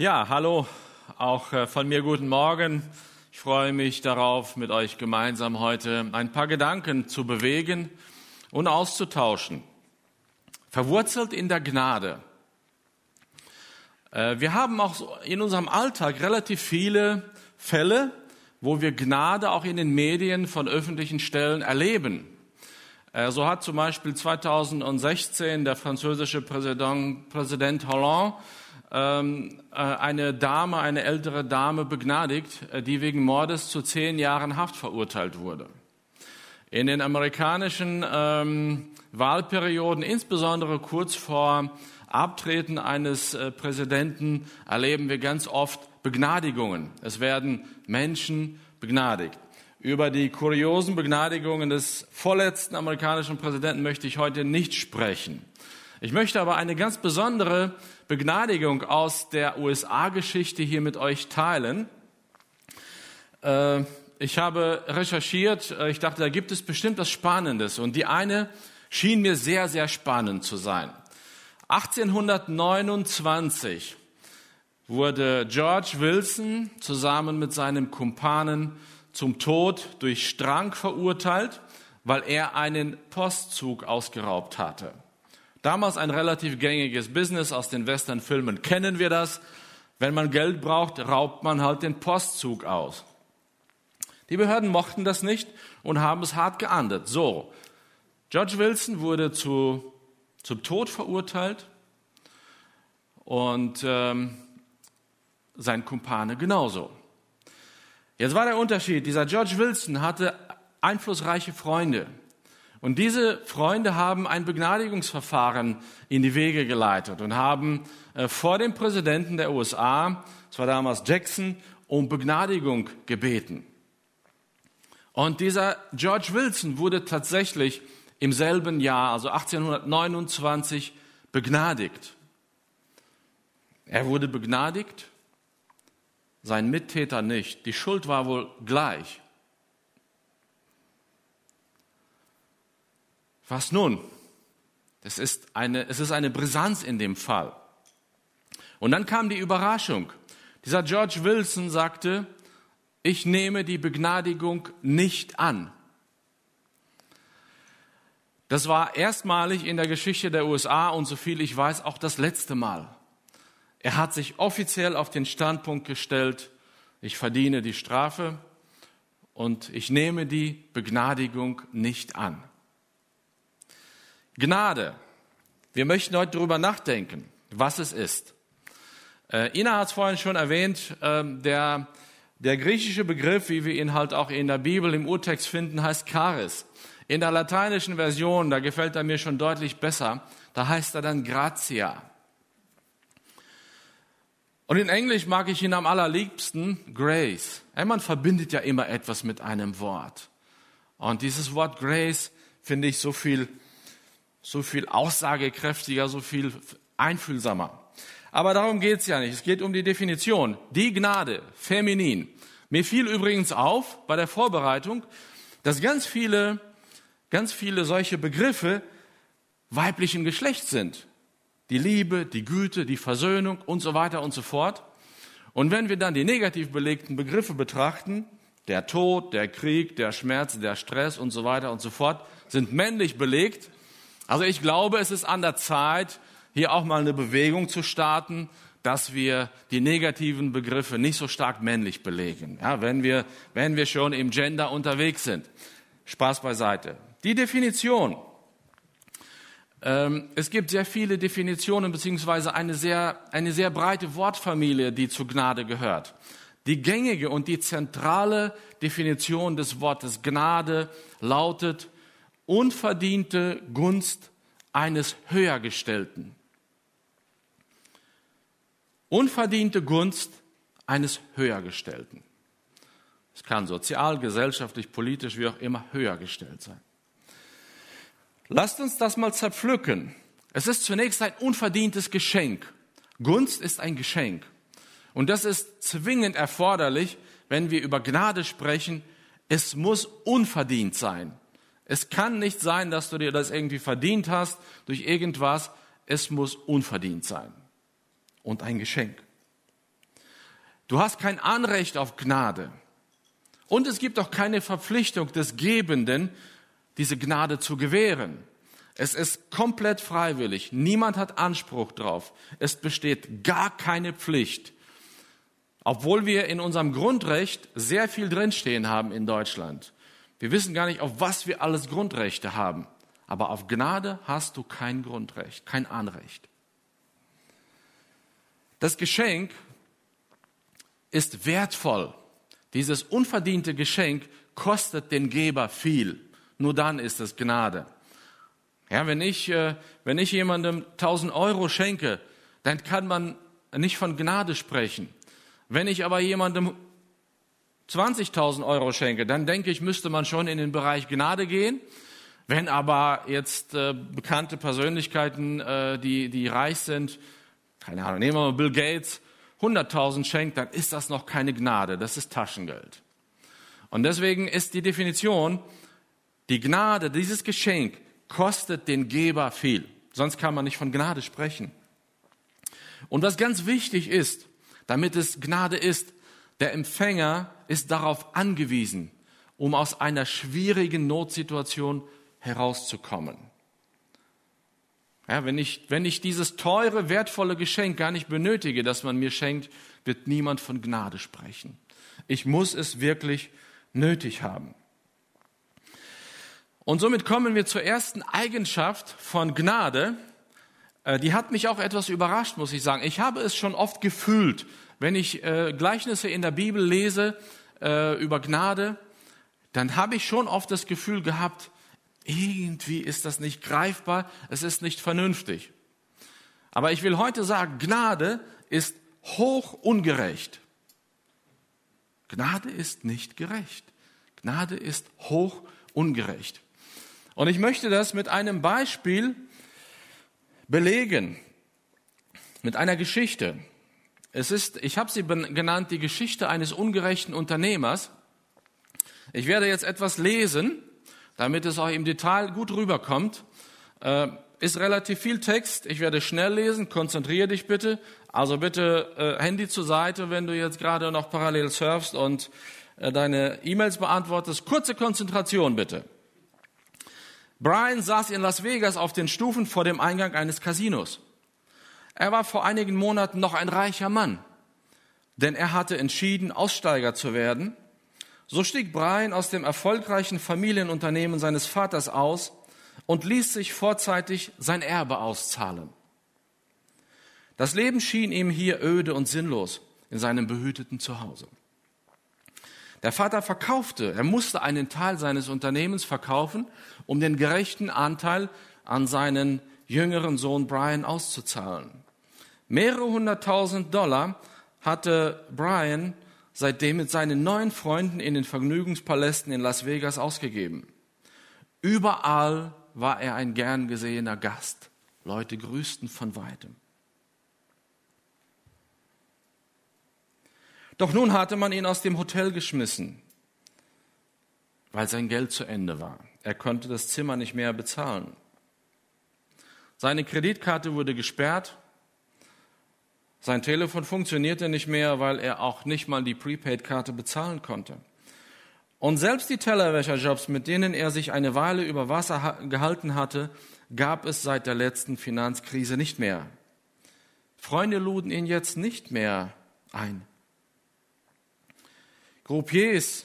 Ja, hallo, auch äh, von mir guten Morgen. Ich freue mich darauf, mit euch gemeinsam heute ein paar Gedanken zu bewegen und auszutauschen. Verwurzelt in der Gnade. Äh, wir haben auch in unserem Alltag relativ viele Fälle, wo wir Gnade auch in den Medien von öffentlichen Stellen erleben. Äh, so hat zum Beispiel 2016 der französische Präsident, Hollande eine Dame, eine ältere Dame begnadigt, äh, die wegen Mordes zu zehn Jahren Haft verurteilt wurde. In den amerikanischen ähm, Wahlperioden, insbesondere kurz vor Abtreten eines äh, Präsidenten, erleben wir ganz oft Begnadigungen. Es werden Menschen begnadigt. Über die kuriosen Begnadigungen des vorletzten amerikanischen Präsidenten möchte ich heute nicht sprechen. Ich möchte aber eine ganz besondere Begnadigung aus der USA-Geschichte hier mit euch teilen. Äh, ich habe recherchiert, äh, ich dachte, da gibt es bestimmt was Spannendes. Und die eine schien mir sehr, sehr spannend zu sein. 1829 wurde George Wilson zusammen mit seinem Kumpanen zum Tod durch Strang verurteilt, weil er einen Postzug ausgeraubt hatte. Damals ein relativ gängiges Business aus den Westernfilmen kennen wir das. Wenn man Geld braucht, raubt man halt den Postzug aus. Die Behörden mochten das nicht und haben es hart geahndet. So, George Wilson wurde zu, zum Tod verurteilt und ähm, sein Kumpane genauso. Jetzt war der Unterschied, dieser George Wilson hatte einflussreiche Freunde. Und diese Freunde haben ein Begnadigungsverfahren in die Wege geleitet und haben äh, vor dem Präsidenten der USA, das war damals Jackson, um Begnadigung gebeten. Und dieser George Wilson wurde tatsächlich im selben Jahr, also 1829, begnadigt. Er wurde begnadigt, sein Mittäter nicht. Die Schuld war wohl gleich. Was nun? Das ist eine, es ist eine Brisanz in dem Fall. Und dann kam die Überraschung. Dieser George Wilson sagte, ich nehme die Begnadigung nicht an. Das war erstmalig in der Geschichte der USA und so viel ich weiß auch das letzte Mal. Er hat sich offiziell auf den Standpunkt gestellt, ich verdiene die Strafe und ich nehme die Begnadigung nicht an. Gnade. Wir möchten heute darüber nachdenken, was es ist. Äh, Ina hat es vorhin schon erwähnt, äh, der, der griechische Begriff, wie wir ihn halt auch in der Bibel im Urtext finden, heißt Charis. In der lateinischen Version, da gefällt er mir schon deutlich besser, da heißt er dann Gratia. Und in Englisch mag ich ihn am allerliebsten Grace. man verbindet ja immer etwas mit einem Wort. Und dieses Wort Grace finde ich so viel so viel aussagekräftiger, so viel einfühlsamer. Aber darum geht's ja nicht. Es geht um die Definition. Die Gnade, feminin. Mir fiel übrigens auf bei der Vorbereitung, dass ganz viele, ganz viele solche Begriffe weiblichen Geschlechts sind. Die Liebe, die Güte, die Versöhnung und so weiter und so fort. Und wenn wir dann die negativ belegten Begriffe betrachten, der Tod, der Krieg, der Schmerz, der Stress und so weiter und so fort, sind männlich belegt, also ich glaube, es ist an der Zeit, hier auch mal eine Bewegung zu starten, dass wir die negativen Begriffe nicht so stark männlich belegen. Ja, wenn wir, wenn wir schon im Gender unterwegs sind. Spaß beiseite. Die Definition. Ähm, es gibt sehr viele Definitionen beziehungsweise eine sehr, eine sehr breite Wortfamilie, die zu Gnade gehört. Die gängige und die zentrale Definition des Wortes Gnade lautet unverdiente Gunst eines Höhergestellten. Unverdiente Gunst eines Höhergestellten. Es kann sozial, gesellschaftlich, politisch, wie auch immer höhergestellt sein. Lasst uns das mal zerpflücken. Es ist zunächst ein unverdientes Geschenk. Gunst ist ein Geschenk. Und das ist zwingend erforderlich, wenn wir über Gnade sprechen. Es muss unverdient sein. Es kann nicht sein, dass du dir das irgendwie verdient hast durch irgendwas. Es muss unverdient sein und ein Geschenk. Du hast kein Anrecht auf Gnade. Und es gibt auch keine Verpflichtung des Gebenden, diese Gnade zu gewähren. Es ist komplett freiwillig. Niemand hat Anspruch drauf. Es besteht gar keine Pflicht. Obwohl wir in unserem Grundrecht sehr viel drinstehen haben in Deutschland. Wir wissen gar nicht, auf was wir alles Grundrechte haben. Aber auf Gnade hast du kein Grundrecht, kein Anrecht. Das Geschenk ist wertvoll. Dieses unverdiente Geschenk kostet den Geber viel. Nur dann ist es Gnade. Ja, wenn ich, äh, wenn ich jemandem 1000 Euro schenke, dann kann man nicht von Gnade sprechen. Wenn ich aber jemandem 20.000 Euro schenke, dann denke ich, müsste man schon in den Bereich Gnade gehen. Wenn aber jetzt äh, bekannte Persönlichkeiten, äh, die, die reich sind, keine Ahnung, nehmen wir mal Bill Gates, 100.000 schenkt, dann ist das noch keine Gnade, das ist Taschengeld. Und deswegen ist die Definition, die Gnade, dieses Geschenk kostet den Geber viel. Sonst kann man nicht von Gnade sprechen. Und was ganz wichtig ist, damit es Gnade ist, der Empfänger ist darauf angewiesen, um aus einer schwierigen Notsituation herauszukommen. Ja, wenn, ich, wenn ich dieses teure, wertvolle Geschenk gar nicht benötige, das man mir schenkt, wird niemand von Gnade sprechen. Ich muss es wirklich nötig haben. Und somit kommen wir zur ersten Eigenschaft von Gnade. Äh, die hat mich auch etwas überrascht, muss ich sagen. Ich habe es schon oft gefühlt, wenn ich äh, Gleichnisse in der Bibel lese äh, über Gnade, dann habe ich schon oft das Gefühl gehabt, irgendwie ist das nicht greifbar, es ist nicht vernünftig. Aber ich will heute sagen, Gnade ist hoch ungerecht. Gnade ist nicht gerecht. Gnade ist hoch ungerecht. Und ich möchte das mit einem Beispiel belegen, mit einer Geschichte. Es ist, ich habe sie genannt, die Geschichte eines ungerechten Unternehmers. Ich werde jetzt etwas lesen, damit es auch im Detail gut rüberkommt. Äh, ist relativ viel Text. Ich werde schnell lesen. Konzentriere dich bitte. Also bitte äh, Handy zur Seite, wenn du jetzt gerade noch parallel surfst und äh, deine E-Mails beantwortest. Kurze Konzentration bitte. Brian saß in Las Vegas auf den Stufen vor dem Eingang eines Casinos. Er war vor einigen Monaten noch ein reicher Mann, denn er hatte entschieden, Aussteiger zu werden. So stieg Brian aus dem erfolgreichen Familienunternehmen seines Vaters aus und ließ sich vorzeitig sein Erbe auszahlen. Das Leben schien ihm hier öde und sinnlos in seinem behüteten Zuhause. Der Vater verkaufte, er musste einen Teil seines Unternehmens verkaufen, um den gerechten Anteil an seinen jüngeren Sohn Brian auszuzahlen. Mehrere hunderttausend Dollar hatte Brian seitdem mit seinen neuen Freunden in den Vergnügungspalästen in Las Vegas ausgegeben. Überall war er ein gern gesehener Gast. Leute grüßten von weitem. Doch nun hatte man ihn aus dem Hotel geschmissen, weil sein Geld zu Ende war. Er konnte das Zimmer nicht mehr bezahlen. Seine Kreditkarte wurde gesperrt sein Telefon funktionierte nicht mehr, weil er auch nicht mal die Prepaid-Karte bezahlen konnte. Und selbst die Tellerwäscherjobs, mit denen er sich eine Weile über Wasser gehalten hatte, gab es seit der letzten Finanzkrise nicht mehr. Freunde luden ihn jetzt nicht mehr ein. Groupiers,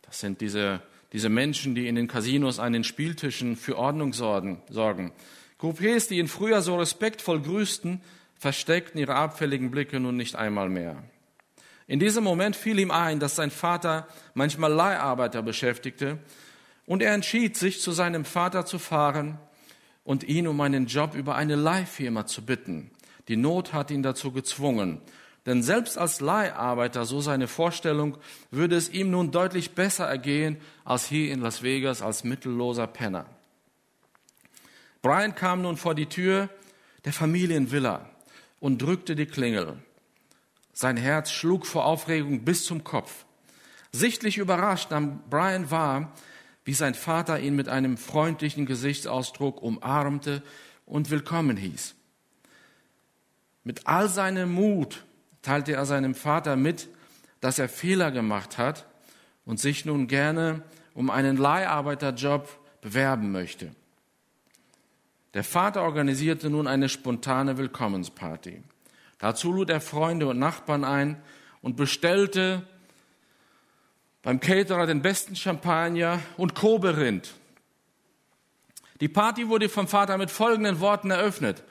das sind diese, diese Menschen, die in den Casinos an den Spieltischen für Ordnung sorgen. Groupiers, die ihn früher so respektvoll grüßten, versteckten ihre abfälligen Blicke nun nicht einmal mehr. In diesem Moment fiel ihm ein, dass sein Vater manchmal Leiharbeiter beschäftigte, und er entschied sich, zu seinem Vater zu fahren und ihn um einen Job über eine Leihfirma zu bitten. Die Not hat ihn dazu gezwungen. Denn selbst als Leiharbeiter, so seine Vorstellung, würde es ihm nun deutlich besser ergehen als hier in Las Vegas als mittelloser Penner. Brian kam nun vor die Tür der Familienvilla und drückte die Klingel. Sein Herz schlug vor Aufregung bis zum Kopf. Sichtlich überrascht nahm Brian wahr, wie sein Vater ihn mit einem freundlichen Gesichtsausdruck umarmte und willkommen hieß. Mit all seinem Mut teilte er seinem Vater mit, dass er Fehler gemacht hat und sich nun gerne um einen Leiharbeiterjob bewerben möchte. Der Vater organisierte nun eine spontane Willkommensparty. Dazu lud er Freunde und Nachbarn ein und bestellte beim Caterer den besten Champagner und Koberind. Die Party wurde vom Vater mit folgenden Worten eröffnet.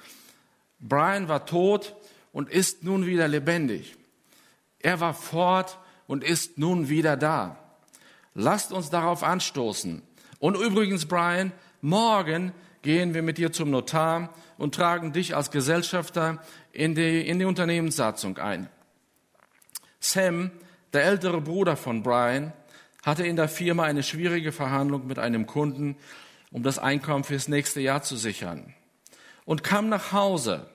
Brian war tot und ist nun wieder lebendig. Er war fort und ist nun wieder da. Lasst uns darauf anstoßen. Und übrigens, Brian, morgen gehen wir mit dir zum Notar und tragen dich als Gesellschafter in die, in die Unternehmenssatzung ein. Sam, der ältere Bruder von Brian, hatte in der Firma eine schwierige Verhandlung mit einem Kunden, um das Einkommen fürs nächste Jahr zu sichern. Und kam nach Hause,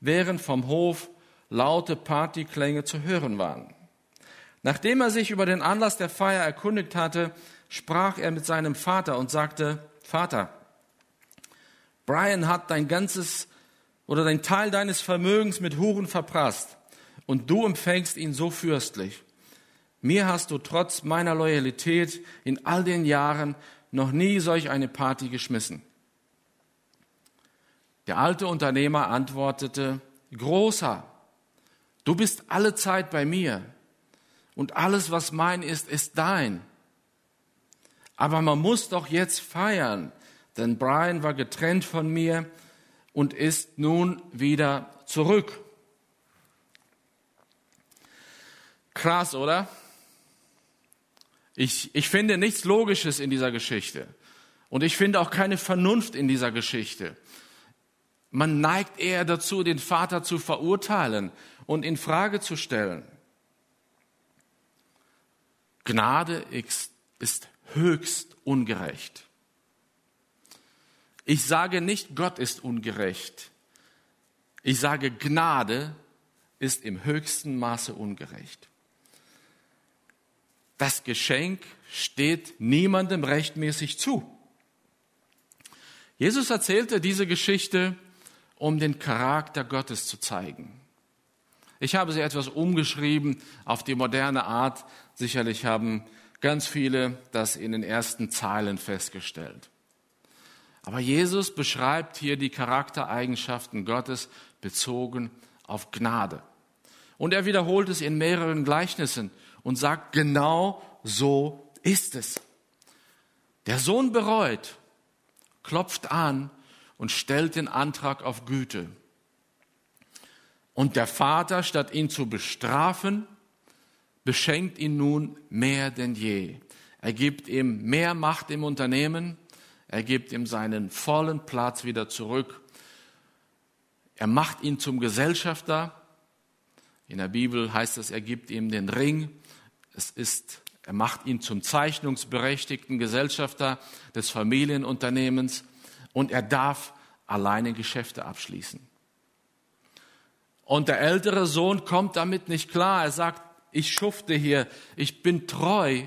während vom Hof laute Partyklänge zu hören waren. Nachdem er sich über den Anlass der Feier erkundigt hatte, sprach er mit seinem Vater und sagte, Vater, Brian hat dein ganzes oder dein Teil deines Vermögens mit Huren verprasst und du empfängst ihn so fürstlich. Mir hast du trotz meiner Loyalität in all den Jahren noch nie solch eine Party geschmissen. Der alte Unternehmer antwortete, Großer, du bist alle Zeit bei mir und alles, was mein ist, ist dein. Aber man muss doch jetzt feiern, denn Brian war getrennt von mir und ist nun wieder zurück. Krass, oder? Ich, ich finde nichts Logisches in dieser Geschichte. Und ich finde auch keine Vernunft in dieser Geschichte. Man neigt eher dazu, den Vater zu verurteilen und in Frage zu stellen. Gnade ist höchst ungerecht. Ich sage nicht, Gott ist ungerecht. Ich sage, Gnade ist im höchsten Maße ungerecht. Das Geschenk steht niemandem rechtmäßig zu. Jesus erzählte diese Geschichte, um den Charakter Gottes zu zeigen. Ich habe sie etwas umgeschrieben auf die moderne Art. Sicherlich haben ganz viele das in den ersten Zeilen festgestellt. Aber Jesus beschreibt hier die Charaktereigenschaften Gottes bezogen auf Gnade. Und er wiederholt es in mehreren Gleichnissen und sagt, genau so ist es. Der Sohn bereut, klopft an und stellt den Antrag auf Güte. Und der Vater, statt ihn zu bestrafen, beschenkt ihn nun mehr denn je. Er gibt ihm mehr Macht im Unternehmen, er gibt ihm seinen vollen Platz wieder zurück. Er macht ihn zum Gesellschafter. In der Bibel heißt es, er gibt ihm den Ring. Es ist, er macht ihn zum zeichnungsberechtigten Gesellschafter des Familienunternehmens und er darf alleine Geschäfte abschließen. Und der ältere Sohn kommt damit nicht klar. Er sagt, ich schufte hier, ich bin treu,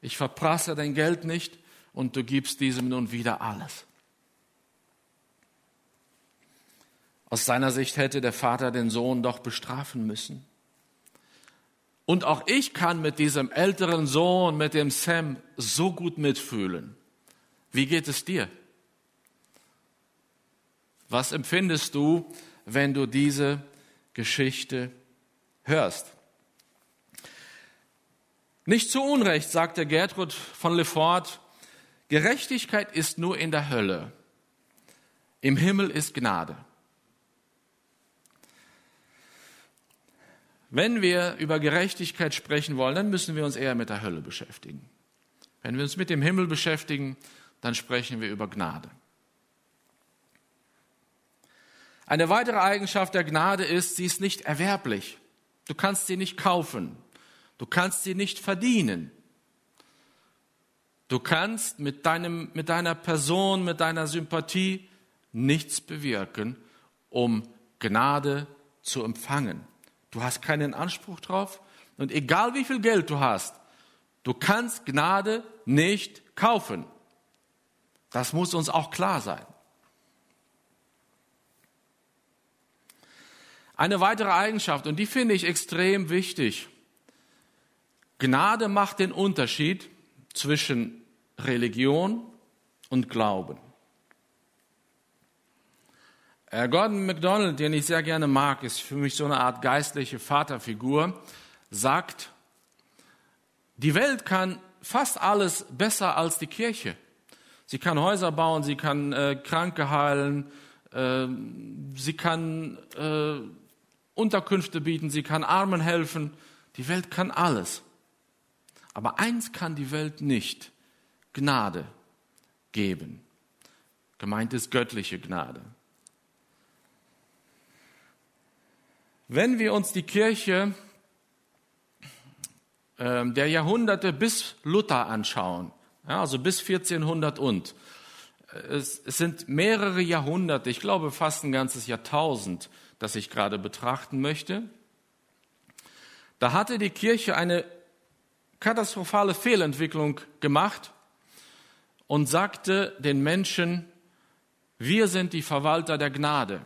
ich verprasse dein Geld nicht und du gibst diesem nun wieder alles. Aus seiner Sicht hätte der Vater den Sohn doch bestrafen müssen. Und auch ich kann mit diesem älteren Sohn, mit dem Sam, so gut mitfühlen. Wie geht es dir? Was empfindest du, wenn du diese Geschichte hörst? Nicht zu Unrecht, sagte Gertrud von Lefort, Gerechtigkeit ist nur in der Hölle. Im Himmel ist Gnade. Wenn wir über Gerechtigkeit sprechen wollen, dann müssen wir uns eher mit der Hölle beschäftigen. Wenn wir uns mit dem Himmel beschäftigen, dann sprechen wir über Gnade. Eine weitere Eigenschaft der Gnade ist, sie ist nicht erwerblich. Du kannst sie nicht kaufen. Du kannst sie nicht verdienen. Du kannst mit, deinem, mit deiner Person, mit deiner Sympathie nichts bewirken, um Gnade zu empfangen. Du hast keinen Anspruch drauf und egal wie viel Geld du hast, du kannst Gnade nicht kaufen. Das muss uns auch klar sein. Eine weitere Eigenschaft, und die finde ich extrem wichtig. Gnade macht den Unterschied zwischen Religion und Glauben. Gordon MacDonald, den ich sehr gerne mag, ist für mich so eine Art geistliche Vaterfigur, sagt, die Welt kann fast alles besser als die Kirche. Sie kann Häuser bauen, sie kann äh, Kranke heilen, äh, sie kann äh, Unterkünfte bieten, sie kann Armen helfen. Die Welt kann alles. Aber eins kann die Welt nicht, Gnade geben. Gemeint ist göttliche Gnade. Wenn wir uns die Kirche äh, der Jahrhunderte bis Luther anschauen, also bis 1400 und, äh, es sind mehrere Jahrhunderte, ich glaube fast ein ganzes Jahrtausend, das ich gerade betrachten möchte, da hatte die Kirche eine katastrophale Fehlentwicklung gemacht und sagte den Menschen, wir sind die Verwalter der Gnade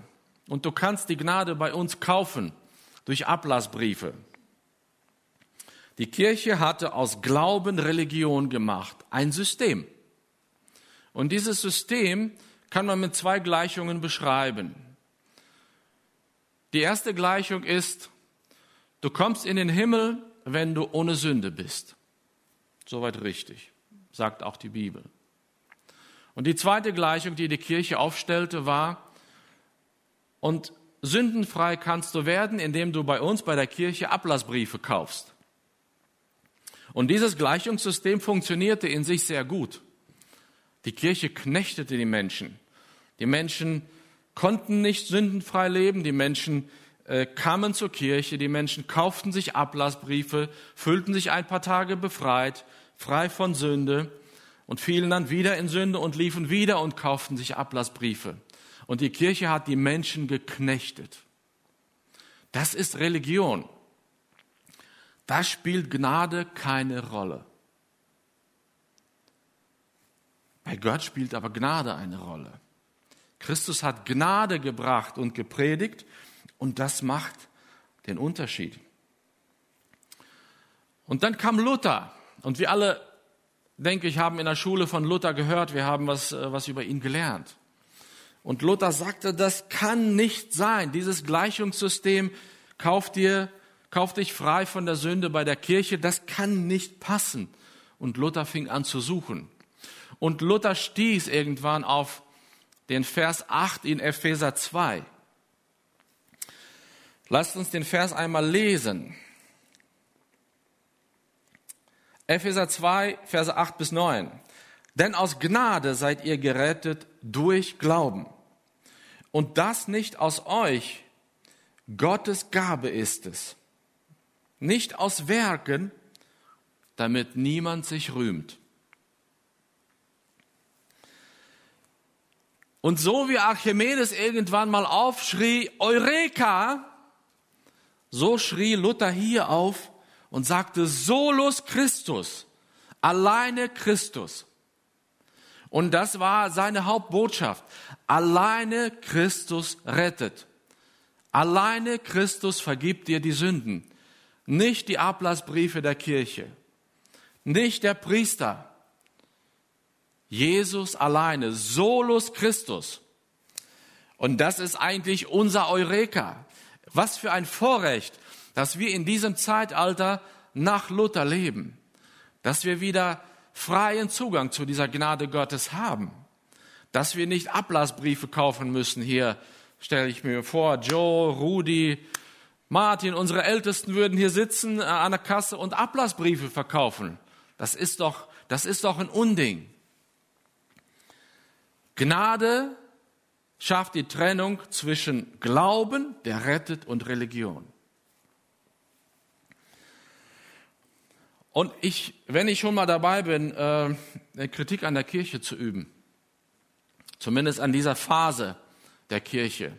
und du kannst die Gnade bei uns kaufen durch Ablassbriefe. Die Kirche hatte aus Glauben Religion gemacht, ein System. Und dieses System kann man mit zwei Gleichungen beschreiben. Die erste Gleichung ist, du kommst in den Himmel, wenn du ohne Sünde bist. Soweit richtig, sagt auch die Bibel. Und die zweite Gleichung, die die Kirche aufstellte, war, und sündenfrei kannst du werden, indem du bei uns, bei der Kirche, Ablassbriefe kaufst. Und dieses Gleichungssystem funktionierte in sich sehr gut. Die Kirche knechtete die Menschen. Die Menschen konnten nicht sündenfrei leben, die Menschen äh, kamen zur Kirche, die Menschen kauften sich Ablassbriefe, fühlten sich ein paar Tage befreit, frei von Sünde und fielen dann wieder in Sünde und liefen wieder und kauften sich Ablassbriefe. Und die Kirche hat die Menschen geknechtet. Das ist Religion. Da spielt Gnade keine Rolle. Bei Gott spielt aber Gnade eine Rolle. Christus hat Gnade gebracht und gepredigt und das macht den Unterschied. Und dann kam Luther und wir alle, denke ich, haben in der Schule von Luther gehört, wir haben was, äh, was über ihn gelernt. Und Luther sagte, das kann nicht sein. Dieses Gleichungssystem, kauf dir kauf dich frei von der Sünde bei der Kirche, das kann nicht passen. Und Luther fing an zu suchen. Und Luther stieß irgendwann auf den Vers 8 in Epheser 2. Lasst uns den Vers einmal lesen. Epheser 2, Verse 8 bis 9. Denn aus Gnade seid ihr gerettet durch Glauben. Und das nicht aus euch, Gottes Gabe ist es nicht aus Werken, damit niemand sich rühmt. Und so wie Archimedes irgendwann mal aufschrie, Eureka, so schrie Luther hier auf und sagte, Solus Christus, alleine Christus. Und das war seine Hauptbotschaft. Alleine Christus rettet. Alleine Christus vergibt dir die Sünden nicht die Ablassbriefe der Kirche, nicht der Priester. Jesus alleine, solus Christus. Und das ist eigentlich unser Eureka. Was für ein Vorrecht, dass wir in diesem Zeitalter nach Luther leben, dass wir wieder freien Zugang zu dieser Gnade Gottes haben, dass wir nicht Ablassbriefe kaufen müssen. Hier stelle ich mir vor, Joe, Rudi, Martin, unsere Ältesten würden hier sitzen äh, an der Kasse und Ablassbriefe verkaufen. Das ist doch, das ist doch ein Unding. Gnade schafft die Trennung zwischen Glauben, der rettet, und Religion. Und ich, wenn ich schon mal dabei bin, äh, eine Kritik an der Kirche zu üben, zumindest an dieser Phase der Kirche,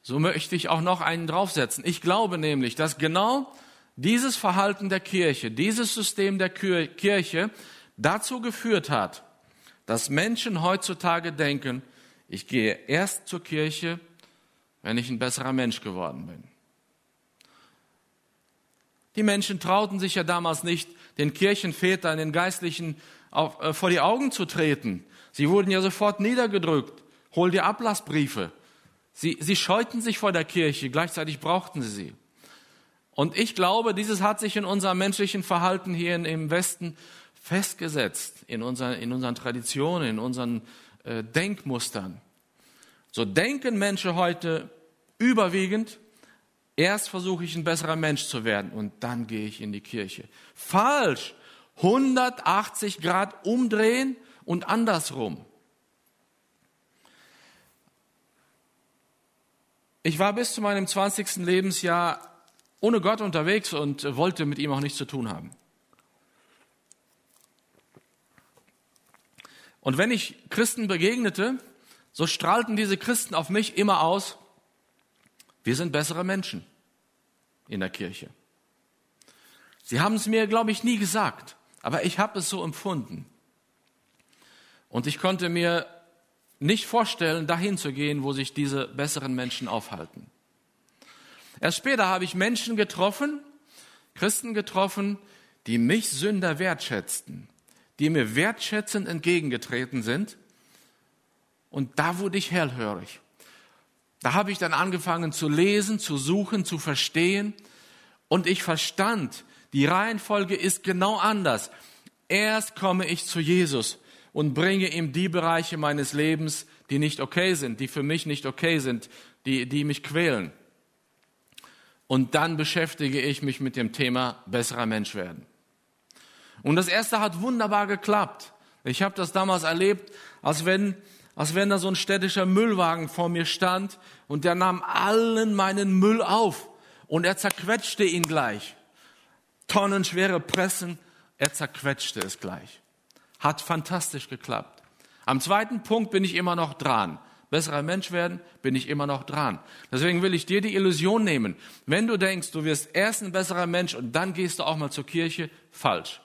so möchte ich auch noch einen draufsetzen. Ich glaube nämlich, dass genau dieses Verhalten der Kirche, dieses System der Kirche dazu geführt hat, dass Menschen heutzutage denken, ich gehe erst zur Kirche, wenn ich ein besserer Mensch geworden bin. Die Menschen trauten sich ja damals nicht, den Kirchenvätern, den Geistlichen auf, äh, vor die Augen zu treten. Sie wurden ja sofort niedergedrückt. Hol dir Ablassbriefe. Sie, sie scheuten sich vor der Kirche, gleichzeitig brauchten sie sie. Und ich glaube, dieses hat sich in unserem menschlichen Verhalten hier im Westen festgesetzt, in, unser, in unseren Traditionen, in unseren äh, Denkmustern. So denken Menschen heute überwiegend, erst versuche ich ein besserer Mensch zu werden und dann gehe ich in die Kirche. Falsch. 180 Grad umdrehen und andersrum. Ich war bis zu meinem 20. Lebensjahr ohne Gott unterwegs und wollte mit ihm auch nichts zu tun haben. Und wenn ich Christen begegnete, so strahlten diese Christen auf mich immer aus, wir sind bessere Menschen in der Kirche. Sie haben es mir, glaube ich, nie gesagt, aber ich habe es so empfunden. Und ich konnte mir nicht vorstellen, dahin zu gehen, wo sich diese besseren Menschen aufhalten. Erst später habe ich Menschen getroffen, Christen getroffen, die mich Sünder wertschätzten, die mir wertschätzend entgegengetreten sind. Und da wurde ich hellhörig. Da habe ich dann angefangen zu lesen, zu suchen, zu verstehen. Und ich verstand, die Reihenfolge ist genau anders. Erst komme ich zu Jesus und bringe ihm die Bereiche meines Lebens, die nicht okay sind, die für mich nicht okay sind, die, die mich quälen. Und dann beschäftige ich mich mit dem Thema besserer Mensch werden. Und das erste hat wunderbar geklappt. Ich habe das damals erlebt, als wenn, als wenn da so ein städtischer Müllwagen vor mir stand und der nahm allen meinen Müll auf und er zerquetschte ihn gleich. Tonnenschwere Pressen, er zerquetschte es gleich. Hat fantastisch geklappt. Am zweiten Punkt bin ich immer noch dran. Besserer Mensch werden, bin ich immer noch dran. Deswegen will ich dir die Illusion nehmen. Wenn du denkst, du wirst erst ein besserer Mensch und dann gehst du auch mal zur Kirche, falsch.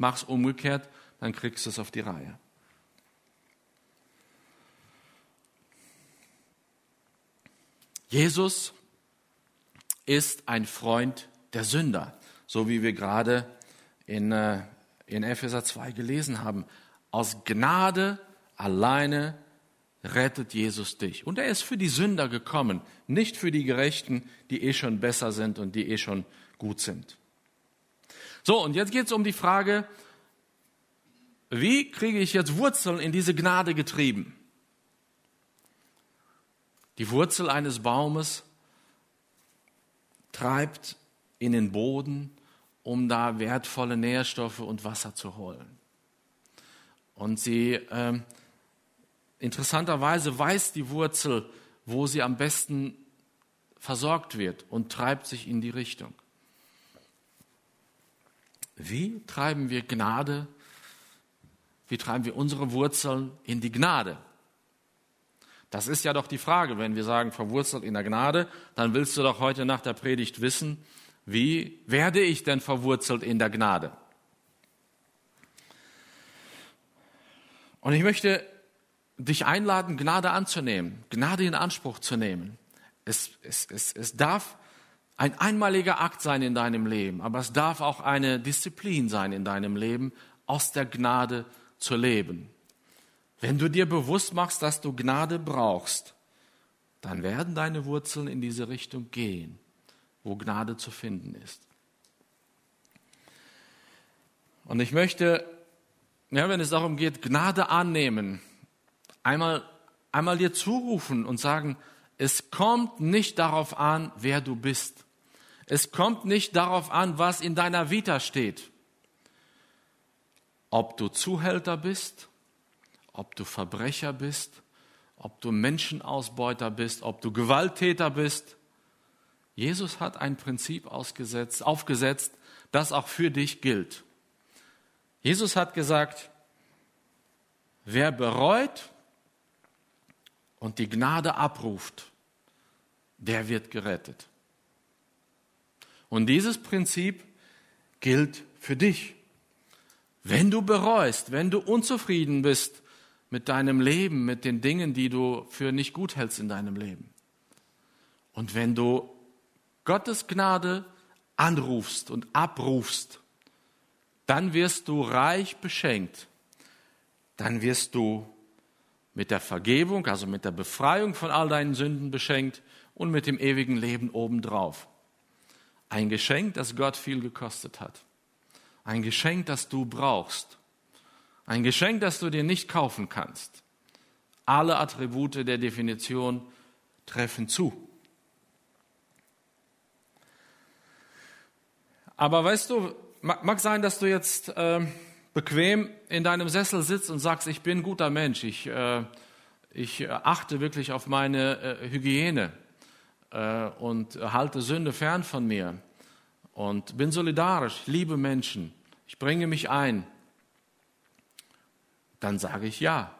Mach's umgekehrt, dann kriegst du es auf die Reihe. Jesus ist ein Freund der Sünder, so wie wir gerade in äh, in Epheser 2 gelesen haben. Aus Gnade alleine rettet Jesus dich. Und er ist für die Sünder gekommen, nicht für die Gerechten, die eh schon besser sind und die eh schon gut sind. So, und jetzt geht es um die Frage, wie kriege ich jetzt Wurzeln in diese Gnade getrieben? Die Wurzel eines Baumes treibt in den Boden um da wertvolle Nährstoffe und Wasser zu holen. Und sie, äh, interessanterweise weiß die Wurzel, wo sie am besten versorgt wird und treibt sich in die Richtung. Wie treiben wir Gnade? Wie treiben wir unsere Wurzeln in die Gnade? Das ist ja doch die Frage, wenn wir sagen, verwurzelt in der Gnade, dann willst du doch heute nach der Predigt wissen, wie werde ich denn verwurzelt in der Gnade? Und ich möchte dich einladen, Gnade anzunehmen, Gnade in Anspruch zu nehmen. Es, es, es, es darf ein einmaliger Akt sein in deinem Leben, aber es darf auch eine Disziplin sein in deinem Leben, aus der Gnade zu leben. Wenn du dir bewusst machst, dass du Gnade brauchst, dann werden deine Wurzeln in diese Richtung gehen wo Gnade zu finden ist. Und ich möchte, ja, wenn es darum geht, Gnade annehmen, einmal, einmal dir zurufen und sagen, es kommt nicht darauf an, wer du bist. Es kommt nicht darauf an, was in deiner Vita steht. Ob du Zuhälter bist, ob du Verbrecher bist, ob du Menschenausbeuter bist, ob du Gewalttäter bist, Jesus hat ein Prinzip aufgesetzt, das auch für dich gilt. Jesus hat gesagt, wer bereut und die Gnade abruft, der wird gerettet. Und dieses Prinzip gilt für dich. Wenn du bereust, wenn du unzufrieden bist mit deinem Leben, mit den Dingen, die du für nicht gut hältst in deinem Leben, Und wenn du Gottes Gnade anrufst und abrufst, dann wirst du reich beschenkt. Dann wirst du mit der Vergebung, also mit der Befreiung von all deinen Sünden beschenkt und mit dem ewigen Leben obendrauf. Ein Geschenk, das Gott viel gekostet hat. Ein Geschenk, das du brauchst. Ein Geschenk, das du dir nicht kaufen kannst. Alle Attribute der Definition treffen zu. Aber weißt du, mag sein, dass du jetzt äh, bequem in deinem Sessel sitzt und sagst, ich bin guter Mensch, ich, äh, ich achte wirklich auf meine äh, Hygiene äh, und halte Sünde fern von mir und bin solidarisch, liebe Menschen, ich bringe mich ein, dann sage ich ja.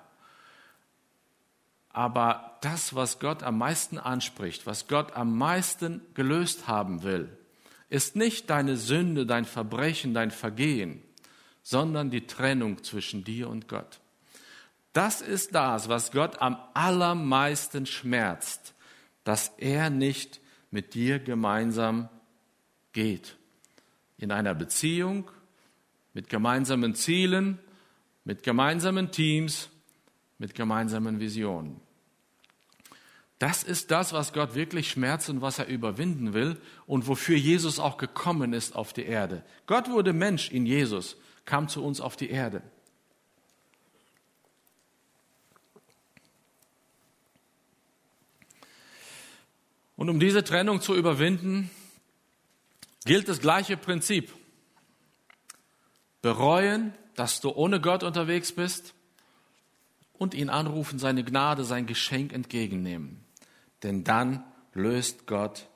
Aber das, was Gott am meisten anspricht, was Gott am meisten gelöst haben will, ist nicht deine Sünde, dein Verbrechen, dein Vergehen, sondern die Trennung zwischen dir und Gott. Das ist das, was Gott am allermeisten schmerzt, dass er nicht mit dir gemeinsam geht. In einer Beziehung, mit gemeinsamen Zielen, mit gemeinsamen Teams, mit gemeinsamen Visionen. Das ist das, was Gott wirklich schmerzt und was er überwinden will und wofür Jesus auch gekommen ist auf die Erde. Gott wurde Mensch in Jesus, kam zu uns auf die Erde. Und um diese Trennung zu überwinden, gilt das gleiche Prinzip. Bereuen, dass du ohne Gott unterwegs bist und ihn anrufen, seine Gnade, sein Geschenk entgegennehmen. Denn dann löst Gott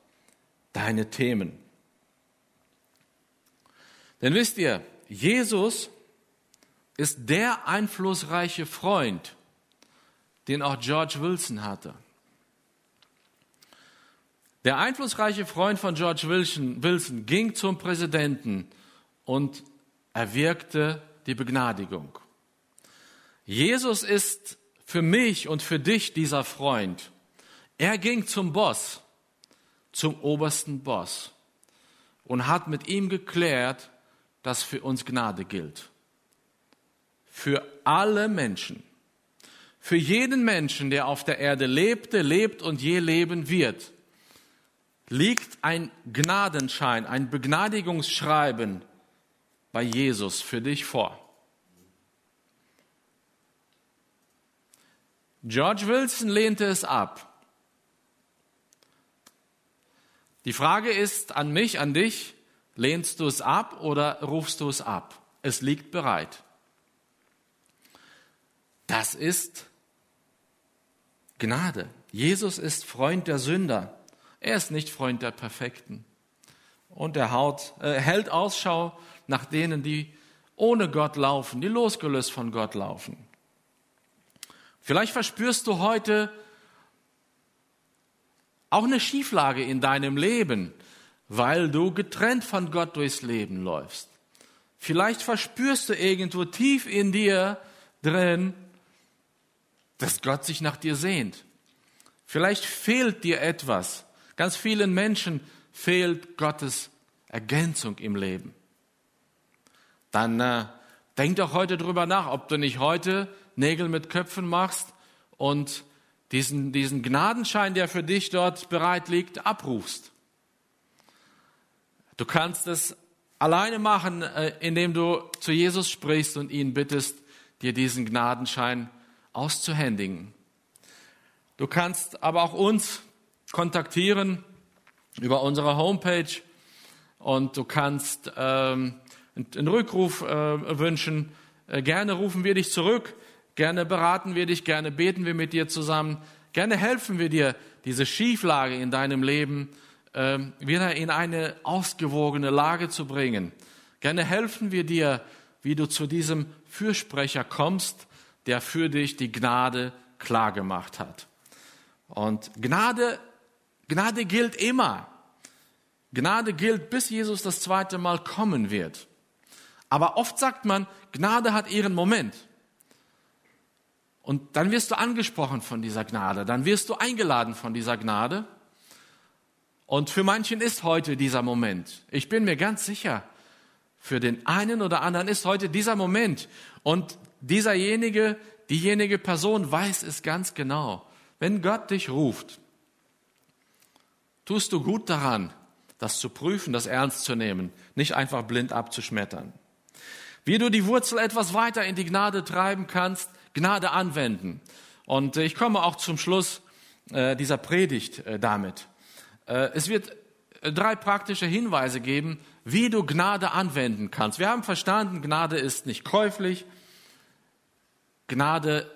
deine Themen. Denn wisst ihr, Jesus ist der einflussreiche Freund, den auch George Wilson hatte. Der einflussreiche Freund von George Wilson, ging zum Präsidenten und erwirkte die Begnadigung. Jesus ist für mich und für dich dieser Freund. Er ging zum Boss, zum obersten Boss und hat mit ihm geklärt, dass für uns Gnade gilt. Für alle Menschen. Für jeden Menschen, der auf der Erde lebte, lebt und je leben wird liegt ein Gnadenschein, ein Begnadigungsschreiben bei Jesus für dich vor. George Wilson lehnte es ab. Die Frage ist an mich, an dich, lehnst du es ab oder rufst du es ab? Es liegt bereit. Das ist Gnade. Jesus ist Freund der Sünder. Er ist nicht Freund der Perfekten. Und er haut, äh, hält Ausschau nach denen, die ohne Gott laufen, die losgelöst von Gott laufen. Vielleicht verspürst du heute auch eine Schieflage in deinem Leben, weil du getrennt von Gott durchs Leben läufst. Vielleicht verspürst du irgendwo tief in dir drin, dass Gott sich nach dir sehnt. Vielleicht fehlt dir etwas, Ganz vielen Menschen fehlt Gottes Ergänzung im Leben. Dann äh, denk doch heute drüber nach, ob du nicht heute Nägel mit Köpfen machst und diesen, diesen Gnadenschein, der für dich dort bereit liegt, abrufst. Du kannst es alleine machen, äh, indem du zu Jesus sprichst und ihn bittest, dir diesen Gnadenschein auszuhändigen. Du kannst aber auch uns kontaktieren über unsere Homepage und du kannst ähm, einen Rückruf äh, wünschen. Äh, gerne rufen wir dich zurück, gerne beraten wir dich, gerne beten wir mit dir zusammen, gerne helfen wir dir, diese Schieflage in deinem Leben äh, wieder in eine ausgewogene Lage zu bringen. Gerne helfen wir dir, wie du zu diesem Fürsprecher kommst, der für dich die Gnade klargemacht hat. Und Gnade Gnade gilt immer. Gnade gilt, bis Jesus das zweite Mal kommen wird. Aber oft sagt man, Gnade hat ihren Moment. Und dann wirst du angesprochen von dieser Gnade, dann wirst du eingeladen von dieser Gnade. Und für manchen ist heute dieser Moment. Ich bin mir ganz sicher, für den einen oder anderen ist heute dieser Moment. Und dieserjenige, diejenige Person weiß es ganz genau. Wenn Gott dich ruft, tust du gut daran, das zu prüfen, das ernst zu nehmen, nicht einfach blind abzuschmettern. Wie du die Wurzel etwas weiter in die Gnade treiben kannst, Gnade anwenden. Und ich komme auch zum Schluss äh, dieser Predigt äh, damit. Äh, es wird drei praktische Hinweise geben, wie du Gnade anwenden kannst. Wir haben verstanden, Gnade ist nicht käuflich. Gnade,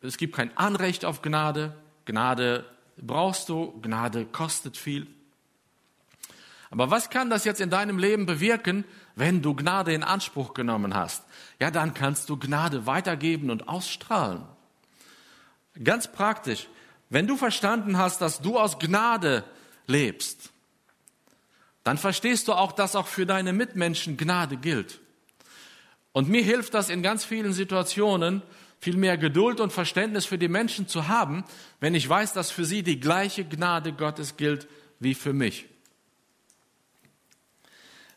es gibt kein Anrecht auf Gnade. Gnade brauchst du, Gnade kostet viel. Aber was kann das jetzt in deinem Leben bewirken, wenn du Gnade in Anspruch genommen hast? Ja, dann kannst du Gnade weitergeben und ausstrahlen. Ganz praktisch, wenn du verstanden hast, dass du aus Gnade lebst, dann verstehst du auch, dass auch für deine Mitmenschen Gnade gilt. Und mir hilft das in ganz vielen Situationen, viel mehr Geduld und Verständnis für die Menschen zu haben, wenn ich weiß, dass für sie die gleiche Gnade Gottes gilt wie für mich.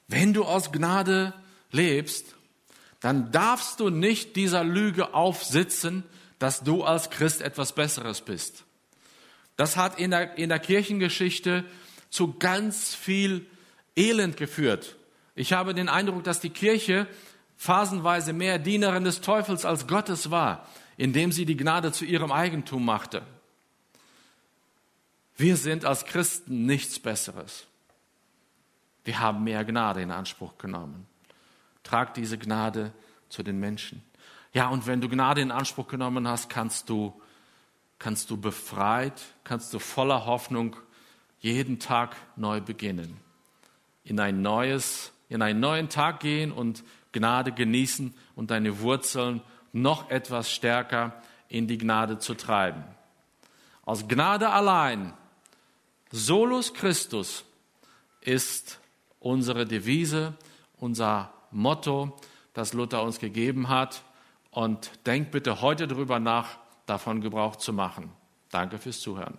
Wenn du aus Gnade lebst, dann darfst du nicht dieser Lüge aufsitzen, dass du als Christ etwas Besseres bist. Das hat in der, in der Kirchengeschichte zu ganz viel Elend geführt. Ich habe den Eindruck, dass die Kirche phasenweise mehr Dienerin des Teufels als Gottes war, indem sie die Gnade zu ihrem Eigentum machte. Wir sind als Christen nichts Besseres. Wir haben mehr Gnade in Anspruch genommen. Trag diese Gnade zu den Menschen. Ja, und wenn du Gnade in Anspruch genommen hast, kannst du, kannst du befreit, kannst du voller Hoffnung jeden Tag neu beginnen in ein neues, in einen neuen Tag gehen und Gnade genießen und deine Wurzeln noch etwas stärker in die Gnade zu treiben. Aus Gnade allein, solus Christus, ist unsere Devise, unser Motto, das Luther uns gegeben hat. Und denk bitte heute darüber nach, davon Gebrauch zu machen. Danke fürs Zuhören.